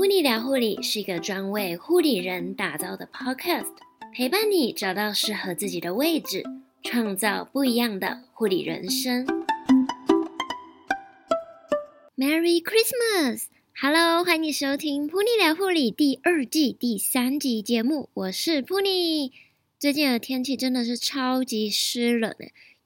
噗妮聊护理是一个专为护理人打造的 podcast，陪伴你找到适合自己的位置，创造不一样的护理人生。Merry Christmas！Hello，欢迎收听《噗妮聊护理》第二季第三集节目，我是噗妮。最近的天气真的是超级湿冷，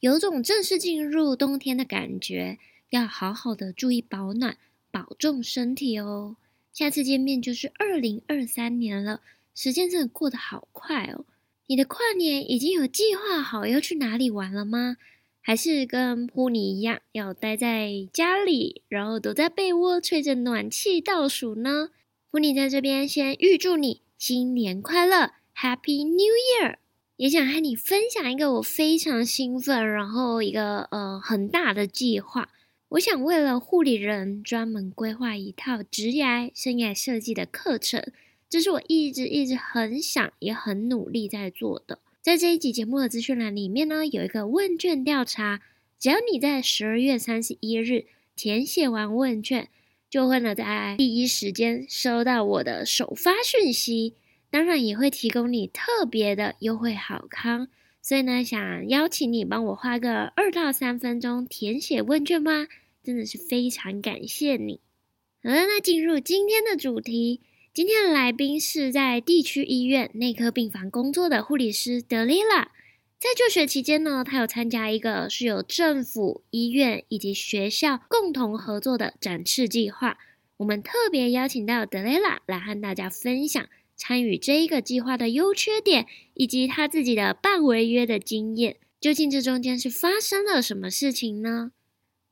有种正式进入冬天的感觉，要好好的注意保暖，保重身体哦。下次见面就是二零二三年了，时间真的过得好快哦。你的跨年已经有计划好要去哪里玩了吗？还是跟噗妮一样要待在家里，然后躲在被窝吹着暖气倒数呢？噗妮在这边先预祝你新年快乐，Happy New Year！也想和你分享一个我非常兴奋，然后一个呃很大的计划。我想为了护理人专门规划一套职涯生涯设计的课程，这是我一直一直很想也很努力在做的。在这一集节目的资讯栏里面呢，有一个问卷调查，只要你在十二月三十一日填写完问卷，就会呢在第一时间收到我的首发讯息。当然也会提供你特别的优惠好康，所以呢，想邀请你帮我花个二到三分钟填写问卷吗，真的是非常感谢你。好了，那进入今天的主题，今天的来宾是在地区医院内科病房工作的护理师德蕾拉。在就学期间呢，他有参加一个是由政府、医院以及学校共同合作的展翅计划。我们特别邀请到德雷拉来和大家分享。参与这一个计划的优缺点，以及他自己的半违约的经验，究竟这中间是发生了什么事情呢？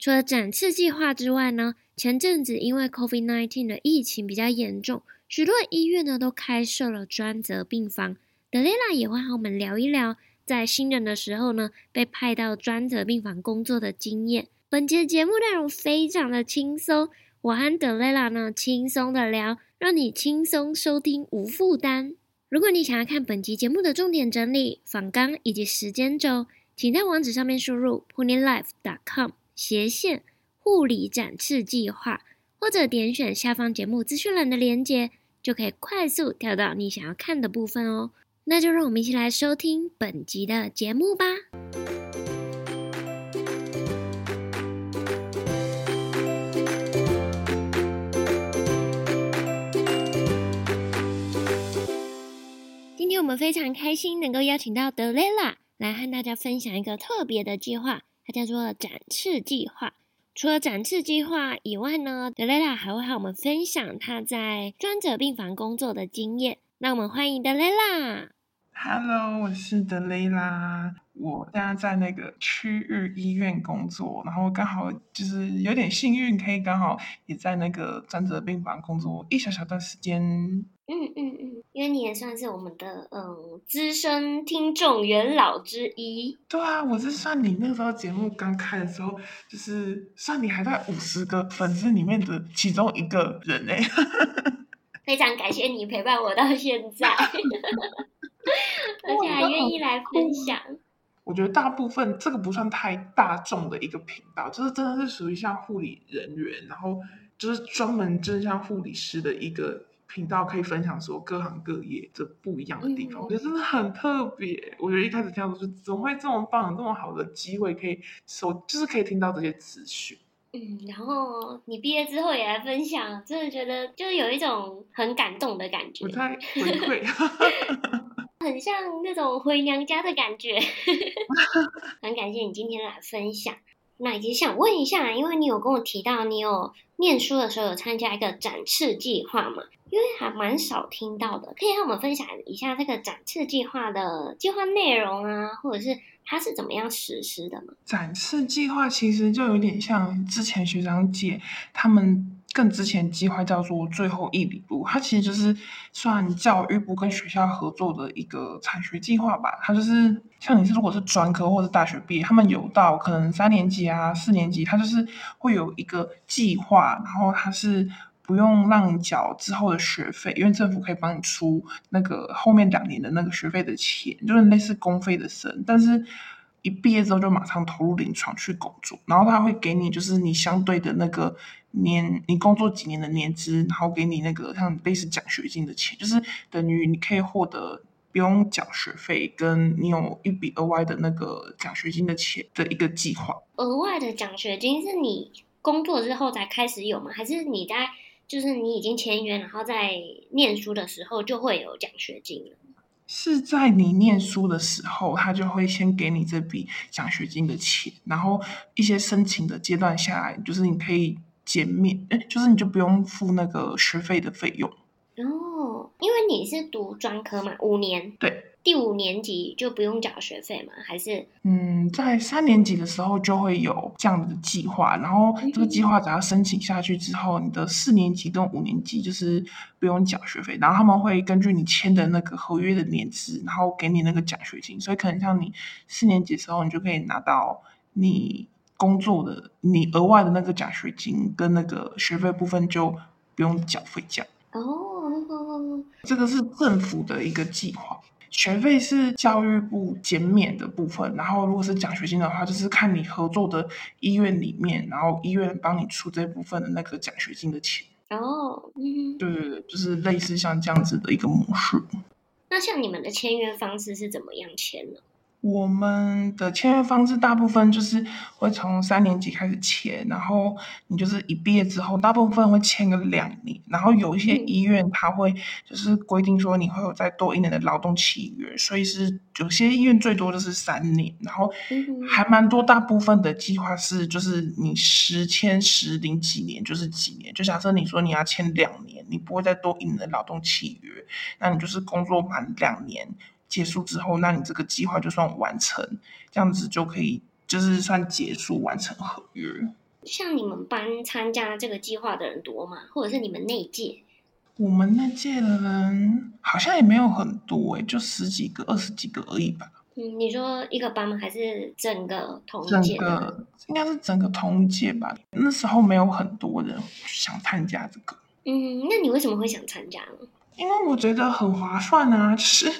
除了展翅计划之外呢，前阵子因为 COVID-19 的疫情比较严重，许多医院呢都开设了专责病房。德雷拉也会和我们聊一聊，在新人的时候呢，被派到专责病房工作的经验。本节节目内容非常的轻松，我和德雷拉呢轻松的聊。让你轻松收听，无负担。如果你想要看本集节目的重点整理、访纲以及时间轴，请在网址上面输入 punilife.com 斜线护理展翅计划，或者点选下方节目资讯栏的链接，就可以快速跳到你想要看的部分哦。那就让我们一起来收听本集的节目吧。今天我们非常开心能够邀请到德雷拉来和大家分享一个特别的计划，它叫做展翅计划。除了展翅计划以外呢，德雷拉还会和我们分享他在专责病房工作的经验。那我们欢迎德雷拉。Hello，我是德雷拉。我现在在那个区域医院工作，然后刚好就是有点幸运，可以刚好也在那个专责病房工作一小小段时间。嗯嗯嗯，因为你也算是我们的嗯资深听众元老之一。对啊，我是算你那个时候节目刚开的时候，就是算你还在五十个粉丝里面的其中一个人哎。非常感谢你陪伴我到现在，而且还愿意来分享。我觉得大部分这个不算太大众的一个频道，就是真的是属于像护理人员，然后就是专门真像护理师的一个频道，可以分享说各行各业这不一样的地方，嗯、我觉得真的很特别。我觉得一开始听到说，怎么会这么棒，这么好的机会可以收，就是可以听到这些资讯。嗯，然后你毕业之后也来分享，真的觉得就是有一种很感动的感觉。我在回馈。很像那种回娘家的感觉 很感谢你今天来分享。那也想问一下，因为你有跟我提到你有念书的时候有参加一个展翅计划嘛？因为还蛮少听到的，可以和我们分享一下这个展翅计划的计划内容啊，或者是它是怎么样实施的吗？展翅计划其实就有点像之前学长姐他们。更之前计划叫做最后一里路，它其实就是算教育部跟学校合作的一个产学计划吧。它就是像你是如果是专科或者大学毕业，他们有到可能三年级啊、四年级，它就是会有一个计划，然后它是不用让你缴之后的学费，因为政府可以帮你出那个后面两年的那个学费的钱，就是类似公费的生，但是。一毕业之后就马上投入临床去工作，然后他会给你就是你相对的那个年你工作几年的年资，然后给你那个像类似奖学金的钱，就是等于你可以获得不用缴学费，跟你有一笔额外的那个奖学金的钱的一个计划。额外的奖学金是你工作之后才开始有吗？还是你在就是你已经签约，然后在念书的时候就会有奖学金了？是在你念书的时候，他就会先给你这笔奖学金的钱，然后一些申请的阶段下来，就是你可以减免，哎，就是你就不用付那个学费的费用。哦，因为你是读专科嘛，五年。对。第五年级就不用缴学费吗？还是？嗯，在三年级的时候就会有这样的计划，然后这个计划只要申请下去之后，你的四年级跟五年级就是不用缴学费，然后他们会根据你签的那个合约的年资，然后给你那个奖学金，所以可能像你四年级的时候，你就可以拿到你工作的你额外的那个奖学金跟那个学费部分就不用缴费这样。哦，这个是政府的一个计划。学费是教育部减免的部分，然后如果是奖学金的话，就是看你合作的医院里面，然后医院帮你出这部分的那个奖学金的钱。哦，嗯，对对对，就是类似像这样子的一个模式。那像你们的签约方式是怎么样签呢？我们的签约方式大部分就是会从三年级开始签，然后你就是一毕业之后，大部分会签个两年，然后有一些医院他会就是规定说你会有再多一年的劳动契约，所以是有些医院最多就是三年，然后还蛮多，大部分的计划是就是你十签十领几年就是几年，就假设你说你要签两年，你不会再多一年的劳动契约，那你就是工作满两年。结束之后，那你这个计划就算完成，这样子就可以，就是算结束完成合约。像你们班参加这个计划的人多吗？或者是你们那一届？我们那届的人好像也没有很多诶，就十几个、二十几个而已吧。嗯，你说一个班吗？还是整个同届？整个应该是整个同届吧。那时候没有很多人想参加这个。嗯，那你为什么会想参加呢？因为我觉得很划算啊，就是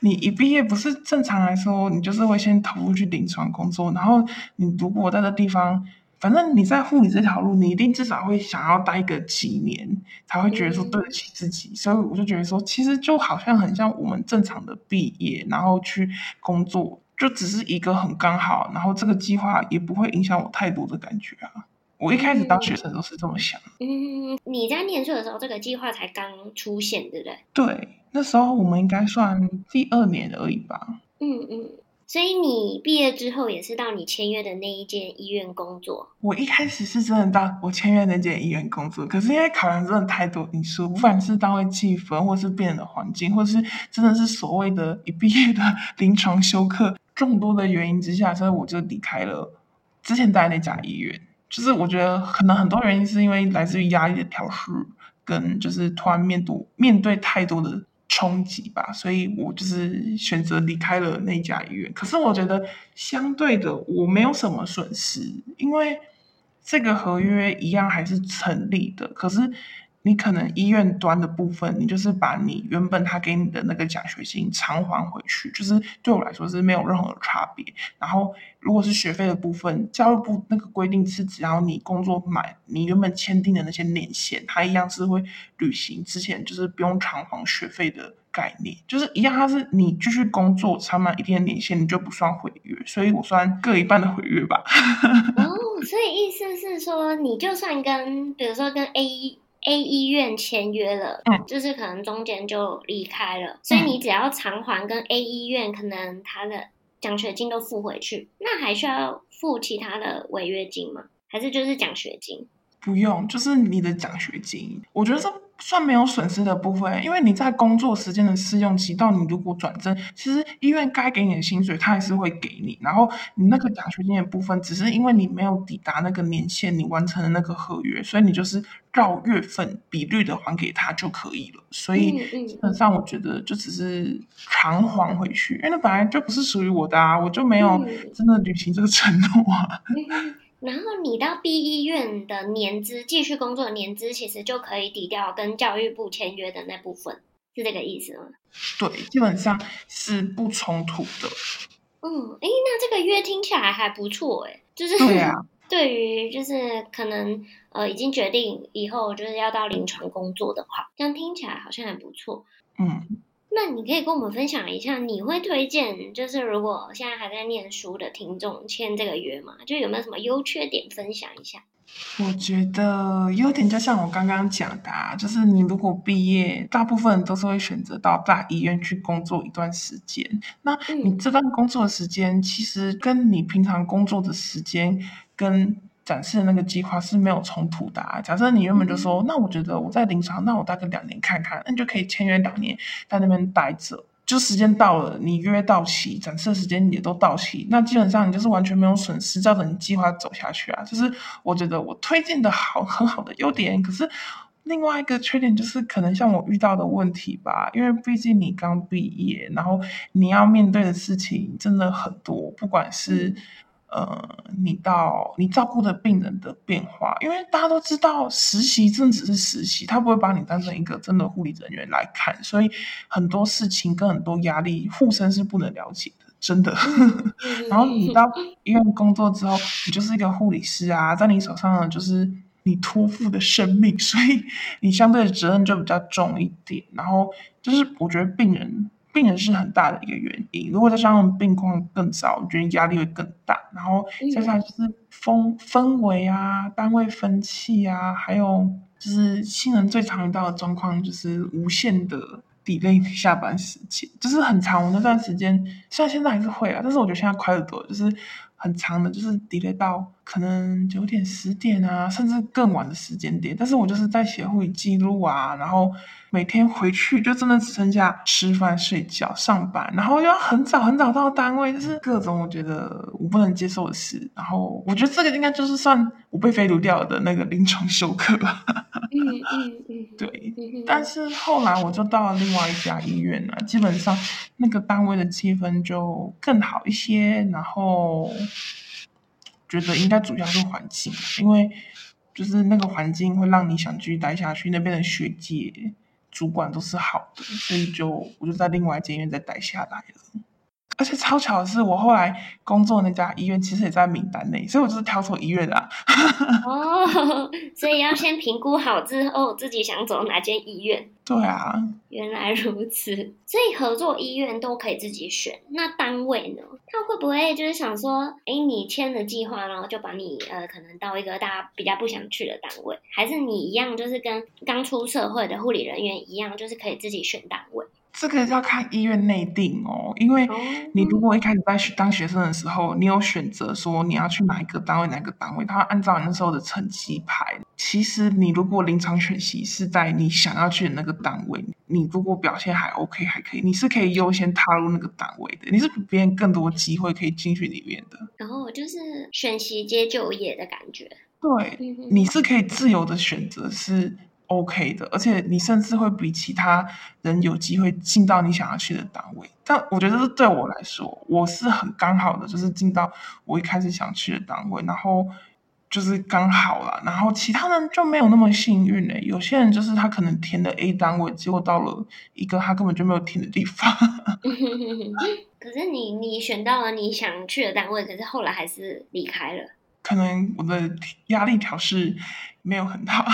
你一毕业，不是正常来说，你就是会先投入去临床工作，然后你如果在这地方，反正你在护理这条路，你一定至少会想要待个几年，才会觉得说对得起自己。所以我就觉得说，其实就好像很像我们正常的毕业，然后去工作，就只是一个很刚好，然后这个计划也不会影响我太多的感觉啊。我一开始当学生都是这么想。嗯，你在念书的时候，这个计划才刚出现，对不对？对，那时候我们应该算第二年而已吧。嗯嗯，所以你毕业之后也是到你签约的那一间医院工作？我一开始是真的到我签约那间医院工作，可是因为考量真的太多因素，不管是单位气氛，或是变的环境，或是真的是所谓的一毕业的临床休克，众多的原因之下，所以我就离开了之前待那家医院。就是我觉得可能很多原因是因为来自于压力的调试，跟就是突然面对面对太多的冲击吧，所以我就是选择离开了那家医院。可是我觉得相对的我没有什么损失，因为这个合约一样还是成立的。可是。你可能医院端的部分，你就是把你原本他给你的那个奖学金偿还回去，就是对我来说是没有任何的差别。然后，如果是学费的部分，教育部那个规定是，只要你工作满你原本签订的那些年限，它一样是会履行之前就是不用偿还学费的概念，就是一样，它是你继续工作长满一定年限，你就不算毁约，所以我算各一半的毁约吧。哦，所以意思是说，你就算跟比如说跟 A。A 医院签约了，嗯，就是可能中间就离开了，所以你只要偿还跟 A 医院可能他的奖学金都付回去，那还需要付其他的违约金吗？还是就是奖学金？不用，就是你的奖学金。我觉得这。算没有损失的部分，因为你在工作时间的试用期到你如果转正，其实医院该给你的薪水他还是会给你，然后你那个奖学金的部分，只是因为你没有抵达那个年限，你完成了那个合约，所以你就是照月份比率的还给他就可以了。所以基本上我觉得就只是偿还回去，因为那本来就不是属于我的啊，我就没有真的履行这个承诺啊。然后你到 B 医院的年资，继续工作的年资，其实就可以抵掉跟教育部签约的那部分，是这个意思吗？对，基本上是不冲突的。嗯，诶，那这个约听起来还不错诶，就是对啊，对于就是可能呃已经决定以后就是要到临床工作的话，这样听起来好像还不错。嗯。那你可以跟我们分享一下，你会推荐就是如果现在还在念书的听众签这个约吗？就有没有什么优缺点分享一下？我觉得优点就像我刚刚讲的啊，就是你如果毕业，大部分都是会选择到大医院去工作一段时间。那你这段工作的时间，其实跟你平常工作的时间跟展示的那个计划是没有冲突的啊。假设你原本就说，那我觉得我在临床，那我大概两年看看，那你就可以签约两年，在那边待着。就时间到了，你约到期，展示的时间也都到期，那基本上你就是完全没有损失，照着你计划走下去啊。就是我觉得我推荐的好很好的优点，可是另外一个缺点就是可能像我遇到的问题吧，因为毕竟你刚毕业，然后你要面对的事情真的很多，不管是。呃，你到你照顾的病人的变化，因为大家都知道实习真只是实习，他不会把你当成一个真的护理人员来看，所以很多事情跟很多压力，护生是不能了解的，真的。然后你到医院工作之后，你就是一个护理师啊，在你手上就是你托付的生命，所以你相对的责任就比较重一点。然后就是我觉得病人。病人是很大的一个原因，如果再加上病况更糟，我觉得压力会更大。然后接下来就是风氛围啊，单位分歧啊，还有就是新人最常遇到的状况，就是无限的 delay 下班时间，就是很长。我那段时间虽然现在还是会啊，但是我觉得现在快得多，就是很长的，就是 delay 到可能九点、十点啊，甚至更晚的时间点。但是我就是在写护理记录啊，然后。每天回去就真的只剩下吃饭、睡觉、上班，然后又要很早很早到单位，就是各种我觉得我不能接受的事。然后我觉得这个应该就是算我被飞卢掉的那个临床休克吧。嗯嗯嗯，对。但是后来我就到了另外一家医院了，基本上那个单位的气氛就更好一些。然后觉得应该主要是环境，因为就是那个环境会让你想继续待下去，那边的学姐。主管都是好的，所以就我就在另外一间医院再待下来了。而且超巧的是，我后来工作那家医院其实也在名单内，所以我就是挑错医院的啊。哦，所以要先评估好之后，自己想走哪间医院。对啊，原来如此。所以合作医院都可以自己选。那单位呢？他会不会就是想说，哎，你签了计划，然后就把你呃，可能到一个大家比较不想去的单位，还是你一样，就是跟刚出社会的护理人员一样，就是可以自己选单位？这个要看医院内定哦，因为你如果一开始在当学生的时候，你有选择说你要去哪一个单位，哪个单位，他会按照你那时候的成绩排。其实你如果临床选习是在你想要去的那个单位，你如果表现还 OK，还可以，你是可以优先踏入那个单位的，你是比别人更多机会可以进去里面的。然后就是选习接就业的感觉。对，你是可以自由的选择是。OK 的，而且你甚至会比其他人有机会进到你想要去的单位。但我觉得这是对我来说，我是很刚好的，就是进到我一开始想去的单位，然后就是刚好啦。然后其他人就没有那么幸运嘞。有些人就是他可能填的 A 单位，结果到了一个他根本就没有填的地方。可是你你选到了你想去的单位，可是后来还是离开了。可能我的压力调试没有很好。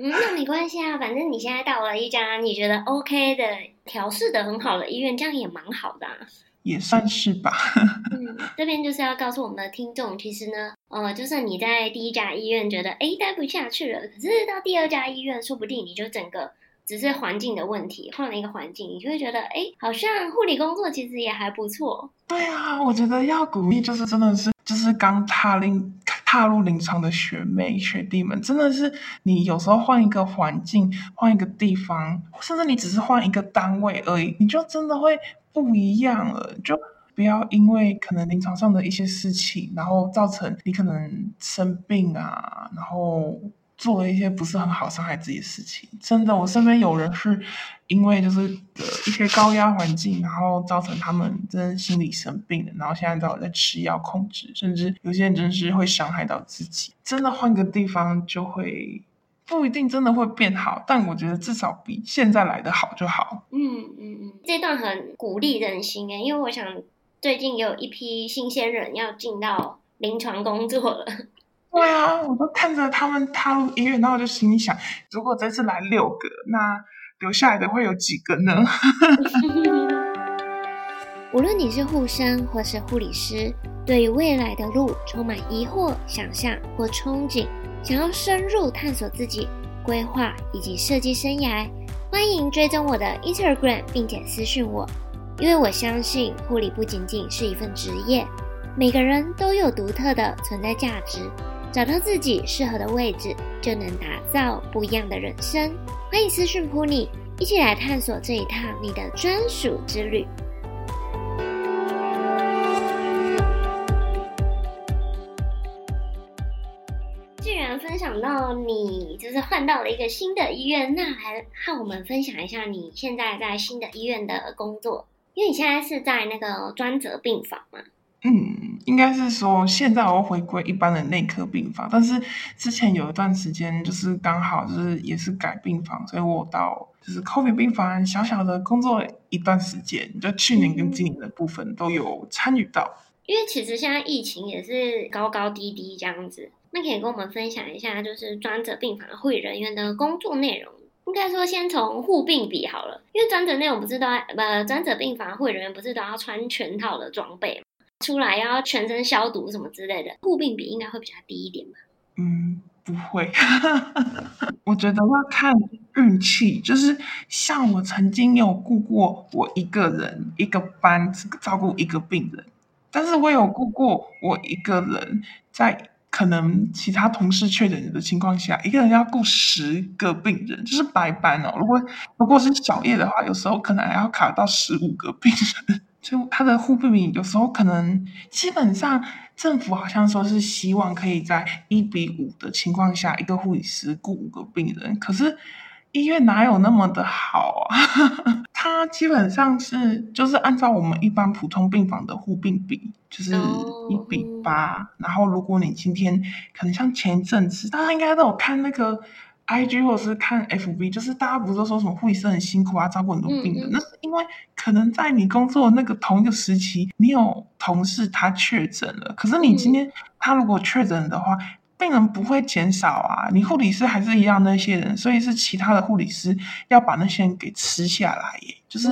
嗯，那没关系啊，反正你现在到了一家你觉得 OK 的、调试的很好的医院，这样也蛮好的啊。也算是吧。嗯，这边就是要告诉我们的听众，其实呢，呃，就算你在第一家医院觉得哎待不下去了，可是到第二家医院，说不定你就整个只是环境的问题，换了一个环境，你就会觉得哎，好像护理工作其实也还不错。对啊，我觉得要鼓励，就是真的是。就是刚踏临踏入临床的学妹学弟们，真的是你有时候换一个环境，换一个地方，甚至你只是换一个单位而已，你就真的会不一样了。就不要因为可能临床上的一些事情，然后造成你可能生病啊，然后。做了一些不是很好伤害自己的事情，真的，我身边有人是因为就是一些高压环境，然后造成他们真的心理生病了，然后现在都有在吃药控制，甚至有些人真是会伤害到自己。真的换个地方就会不一定真的会变好，但我觉得至少比现在来的好就好。嗯嗯嗯，这段很鼓励人心诶，因为我想最近有一批新鲜人要进到。临床工作了。对啊，我都看着他们踏入医院，然后就心里想，如果这次来六个，那留下来的会有几个呢？无论你是护生或是护理师，对于未来的路充满疑惑、想象或憧憬，想要深入探索自己规划以及设计生涯，欢迎追踪我的 Instagram，并且私讯我，因为我相信护理不仅仅是一份职业，每个人都有独特的存在价值。找到自己适合的位置，就能打造不一样的人生。欢迎私讯 Puni，一起来探索这一趟你的专属之旅。既然分享到你就是换到了一个新的医院，那还和我们分享一下你现在在新的医院的工作，因为你现在是在那个专责病房嘛。嗯，应该是说现在我回归一般的内科病房，但是之前有一段时间就是刚好就是也是改病房，所以我到就是 COVID 病房小小的工作一段时间，就去年跟今年的部分都有参与到。因为其实现在疫情也是高高低低这样子，那可以跟我们分享一下，就是专责病房护理人员的工作内容。应该说先从护病比好了，因为专责内容不是都要呃专责病房护理人员不是都要穿全套的装备？出来要全身消毒什么之类的，护病比应该会比较低一点吧？嗯，不会，我觉得要看运气。就是像我曾经有顾过我一个人一个班照顾一个病人，但是我有顾过我一个人在可能其他同事确诊的情况下，一个人要顾十个病人，就是白班哦。如果如果是小夜的话，有时候可能还要卡到十五个病人。就他的护病比有时候可能，基本上政府好像说是希望可以在一比五的情况下，一个护理师雇五个病人。可是医院哪有那么的好啊？他基本上是就是按照我们一般普通病房的护病比，就是一比八。然后如果你今天可能像前一阵子，大家应该都有看那个。I G 或者是看 F B，就是大家不是都说什么护理师很辛苦啊，照顾很多病人。嗯嗯，那是因为可能在你工作的那个同一个时期，你有同事他确诊了。可是你今天他如果确诊的话，嗯、病人不会减少啊，你护理师还是一样那些人，所以是其他的护理师要把那些人给吃下来耶。就是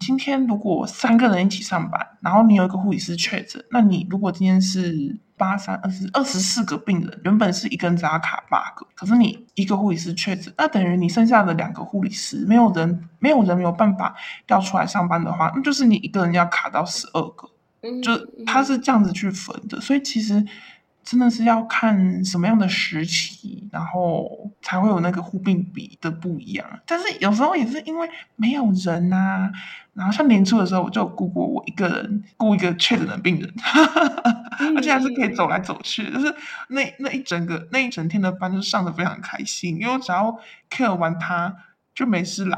今天如果三个人一起上班，然后你有一个护理师确诊，那你如果今天是。八三二十二十四个病人，原本是一个人只要卡八个，可是你一个护理师确诊，那等于你剩下的两个护理师没有人，没有人没有办法调出来上班的话，那就是你一个人要卡到十二个，就他是这样子去分的，所以其实。真的是要看什么样的时期，然后才会有那个护病比的不一样。但是有时候也是因为没有人啊，然后像年初的时候，我就有顾过我一个人顾一个确诊的病人，而且还是可以走来走去，就是那那一整个那一整天的班就上的非常开心，因为我只要 care 完他。就没事啦。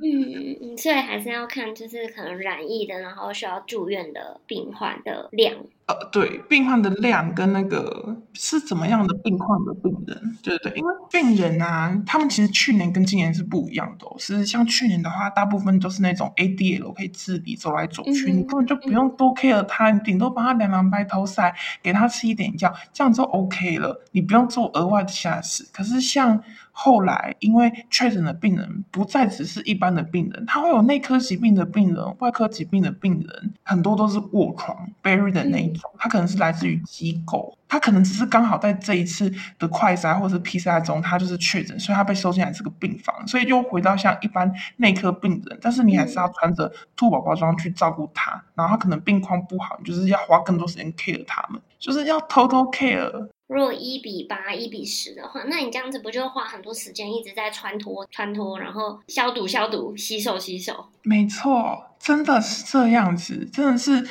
嗯，所以还是要看，就是可能染疫的，然后需要住院的病患的量。呃，对，病患的量跟那个是怎么样的病患的病人，对对，因为病人啊，他们其实去年跟今年是不一样的，哦。是像去年的话，大部分都是那种 ADL 可以自理走来走去，嗯、你根本就不用多 care 他，你顶多帮他量量白头塞，给他吃一点药，这样就 OK 了，你不用做额外的下事。可是像后来，因为确诊的病人不再只是一般的病人，他会有内科疾病的病人、外科疾病的病人，很多都是卧床 bury 的那一种，他可能是来自于机构，他可能只是刚好在这一次的快筛或者是 PCR 中，他就是确诊，所以他被收进来这个病房，所以又回到像一般内科病人，但是你还是要穿着兔宝宝装去照顾他，然后他可能病况不好，你就是要花更多时间 care 他们，就是要偷偷 care。如果一比八、一比十的话，那你这样子不就花很多时间一直在穿脱、穿脱，然后消毒、消毒、洗手、洗手？没错，真的是这样子，真的是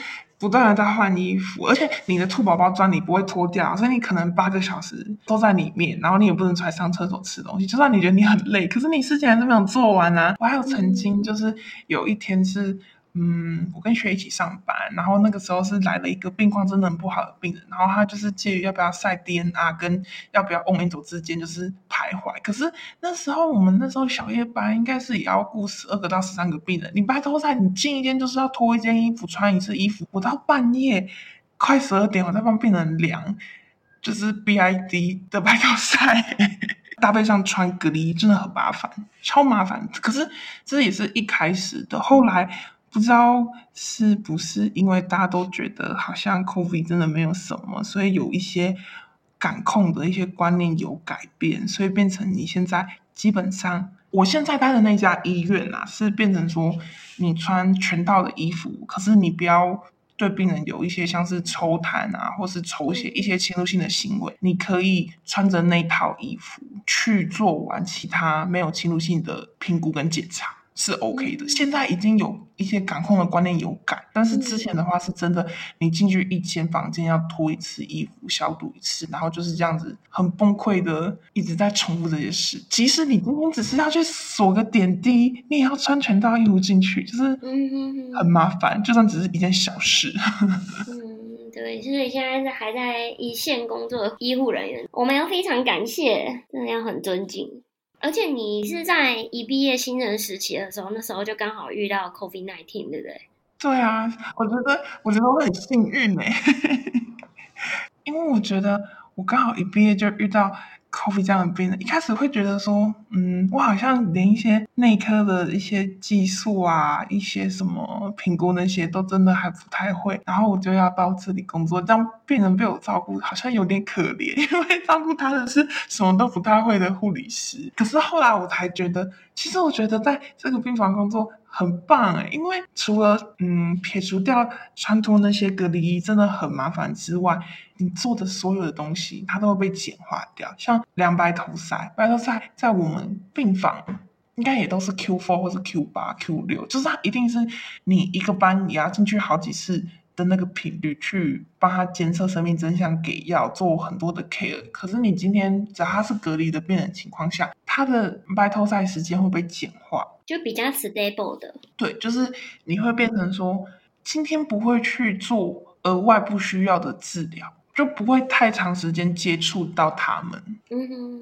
不断的在换衣服，而且你的兔宝宝装你不会脱掉，所以你可能八个小时都在里面，然后你也不能出来上厕所吃东西。就算你觉得你很累，可是你事情还是没有做完啊。我还有曾经就是有一天是。嗯，我跟学一起上班，然后那个时候是来了一个病况真的很不好的病人，然后他就是介于要不要晒 DNA 跟要不要 on Endo 之间就是徘徊。可是那时候我们那时候小夜班应该是也要顾十二个到十三个病人，你白头在你进一间就是要脱一件衣服穿一次衣服，我到半夜快十二点，我在帮病人量，就是 BID 的白头塞，搭配上穿隔离衣，真的很麻烦，超麻烦。可是这也是一开始的，后来不知道是不是因为大家都觉得好像 COVID 真的没有什么，所以有一些感控的一些观念有改变，所以变成你现在基本上。我现在待的那家医院啊，是变成说你穿全套的衣服，可是你不要对病人有一些像是抽痰啊，或是抽血一些侵入性的行为，你可以穿着那套衣服去做完其他没有侵入性的评估跟检查。是 OK 的，现在已经有一些感控的观念有改，但是之前的话是真的，你进去一间房间要脱一次衣服，消毒一次，然后就是这样子很崩溃的一直在重复这些事。即使你今天只是要去锁个点滴，你也要穿全套衣服进去，就是很麻烦。就算只是一件小事。嗯，对，所以现在是还在一线工作的医护人员，我们要非常感谢，真的要很尊敬。而且你是在一毕业新人时期的时候，那时候就刚好遇到 COVID-19，对不对？对啊，我觉得我觉得我很幸运哎，因为我觉得我刚好一毕业就遇到。COVID 这样的病人，一开始会觉得说，嗯，我好像连一些内科的一些技术啊，一些什么评估那些都真的还不太会，然后我就要到这里工作，这样病人被我照顾好像有点可怜，因为照顾他的是什么都不太会的护理师。可是后来我才觉得，其实我觉得在这个病房工作。很棒哎，因为除了嗯撇除掉穿脱那些隔离衣真的很麻烦之外，你做的所有的东西它都会被简化掉。像量白头塞，白头塞在我们病房应该也都是 Q four 或是 Q 八、Q 六就是它一定是你一个班你要进去好几次的那个频率去帮他监测生命真相，给药做很多的 care。可是你今天只要他是隔离的病人情况下，他的白头赛时间会被简化。就比较 stable 的，对，就是你会变成说，今天不会去做额外不需要的治疗，就不会太长时间接触到他们。嗯哼，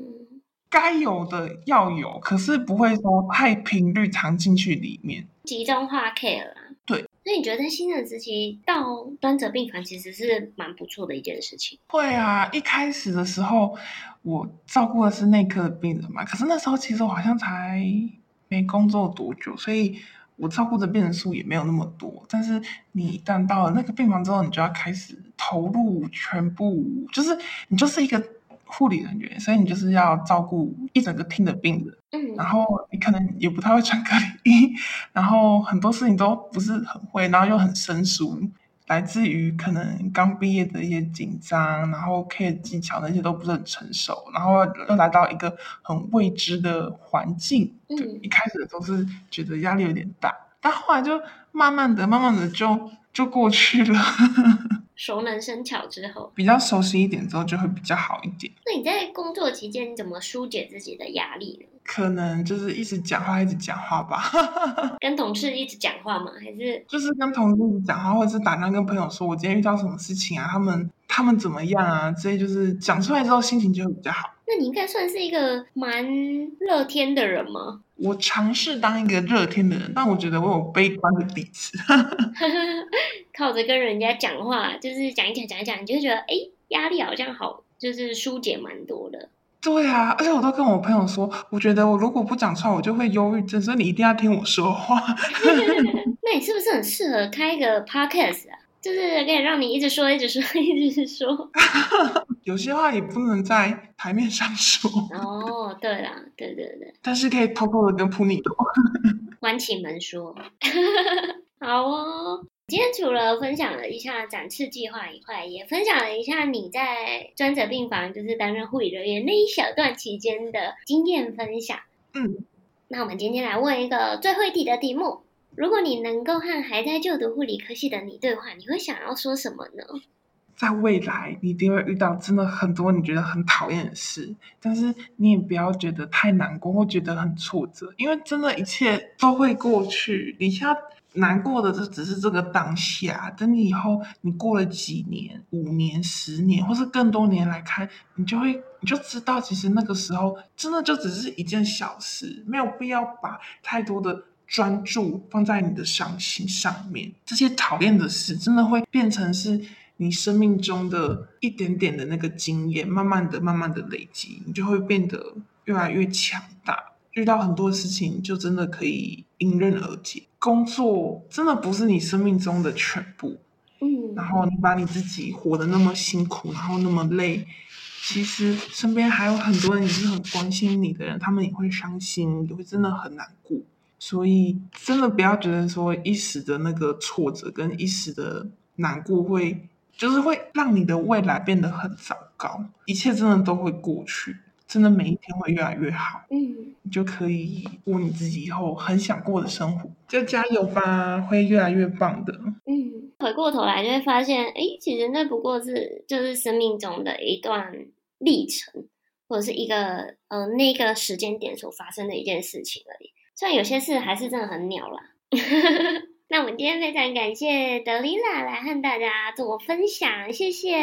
该有的要有，可是不会说太频率藏进去里面，集中化 care 啦。对，那你觉得在新人时期到专责病房其实是蛮不错的一件事情？会啊，一开始的时候我照顾的是内科的病人嘛，可是那时候其实我好像才。没工作多久，所以我照顾的病人数也没有那么多。但是你一旦到了那个病房之后，你就要开始投入全部，就是你就是一个护理人员，所以你就是要照顾一整个厅的病人。嗯，然后你可能也不太会穿隔离衣，然后很多事情都不是很会，然后又很生疏。来自于可能刚毕业的一些紧张，然后 care 技巧那些都不是很成熟，然后又来到一个很未知的环境，嗯，就一开始都是觉得压力有点大，但后来就慢慢的、慢慢的就就过去了。熟能生巧之后，比较熟悉一点之后就会比较好一点。那你在工作期间你怎么疏解自己的压力呢？可能就是一直讲话，一直讲话吧。跟同事一直讲话吗？还是就是跟同事一直讲话，或者是打电话跟朋友说，我今天遇到什么事情啊？他们他们怎么样啊？这些就是讲出来之后，心情就会比较好。那你应该算是一个蛮乐天的人吗？我尝试当一个乐天的人，但我觉得我有悲观的底子。靠着跟人家讲话，就是讲一讲讲一讲，你就会觉得哎，压力好像好，就是疏解蛮多的。对啊，而且我都跟我朋友说，我觉得我如果不讲出来，我就会忧郁症，所以你一定要听我说话。那你是不是很适合开一个 podcast 啊？就是可以让你一直说，一直说，一直说。有些话也不能在台面上说。哦，对啦，对对对。但是可以偷偷的跟普尼说。关起门说。好哦。今天除了分享了一下展翅计划以外，也分享了一下你在专责病房，就是担任护理人员那一小段期间的经验分享。嗯，那我们今天来问一个最后一题的题目：如果你能够和还在就读护理科系的你对话，你会想要说什么呢？在未来，你一定会遇到真的很多你觉得很讨厌的事，但是你也不要觉得太难过或觉得很挫折，因为真的一切都会过去。你现在难过的就只是这个当下，等你以后你过了几年、五年、十年，或是更多年来看，你就会你就知道，其实那个时候真的就只是一件小事，没有必要把太多的专注放在你的伤心上面。这些讨厌的事真的会变成是你生命中的一点点的那个经验，慢慢的、慢慢的累积，你就会变得越来越强大。遇到很多事情，就真的可以迎刃而解。工作真的不是你生命中的全部。嗯，然后你把你自己活得那么辛苦，然后那么累，其实身边还有很多人也是很关心你的人，他们也会伤心，也会真的很难过。所以真的不要觉得说一时的那个挫折跟一时的难过会，就是会让你的未来变得很糟糕。一切真的都会过去。真的每一天会越来越好，嗯，你就可以过你自己以后很想过的生活，就加油吧，会越来越棒的。嗯，回过头来就会发现，哎，其实那不过是就是生命中的一段历程，或者是一个呃那个时间点所发生的一件事情而已。虽然有些事还是真的很鸟啦。那我们今天非常感谢德丽娜来和大家做分享，谢谢，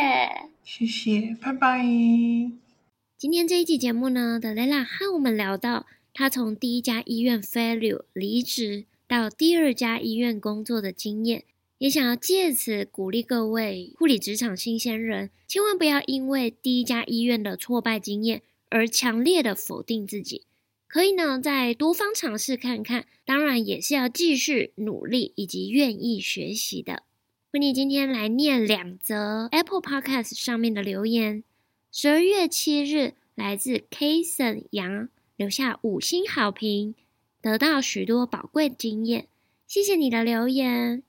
谢谢，拜拜。今天这一集节目呢，德雷拉和我们聊到她从第一家医院 failure 离职到第二家医院工作的经验，也想要借此鼓励各位护理职场新鲜人，千万不要因为第一家医院的挫败经验而强烈的否定自己，可以呢再多方尝试看看，当然也是要继续努力以及愿意学习的。Puni 今天来念两则 Apple Podcast 上面的留言。十二月七日，来自 Kason 杨留下五星好评，得到许多宝贵经验，谢谢你的留言。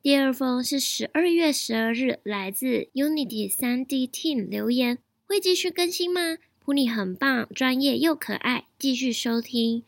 第二封是十二月十二日，来自 Unity 三 D Team 留言，会继续更新吗？Puni 很棒，专业又可爱，继续收听，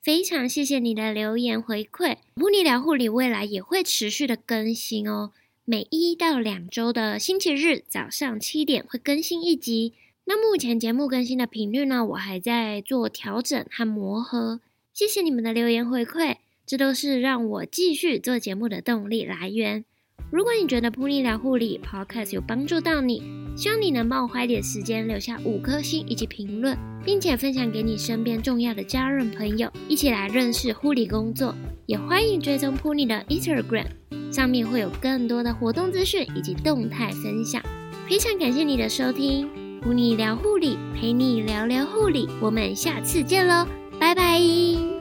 非常谢谢你的留言回馈。Puni 聊护理未来也会持续的更新哦。每一到两周的星期日早上七点会更新一集。那目前节目更新的频率呢，我还在做调整和磨合。谢谢你们的留言回馈，这都是让我继续做节目的动力来源。如果你觉得 Puni 聊护理 Podcast 有帮助到你，希望你能帮我花一点时间留下五颗星以及评论，并且分享给你身边重要的家人朋友，一起来认识护理工作。也欢迎追踪 Puni 的 Instagram。上面会有更多的活动资讯以及动态分享，非常感谢你的收听，Puni 聊护理，陪你聊聊护理，我们下次见喽，拜拜。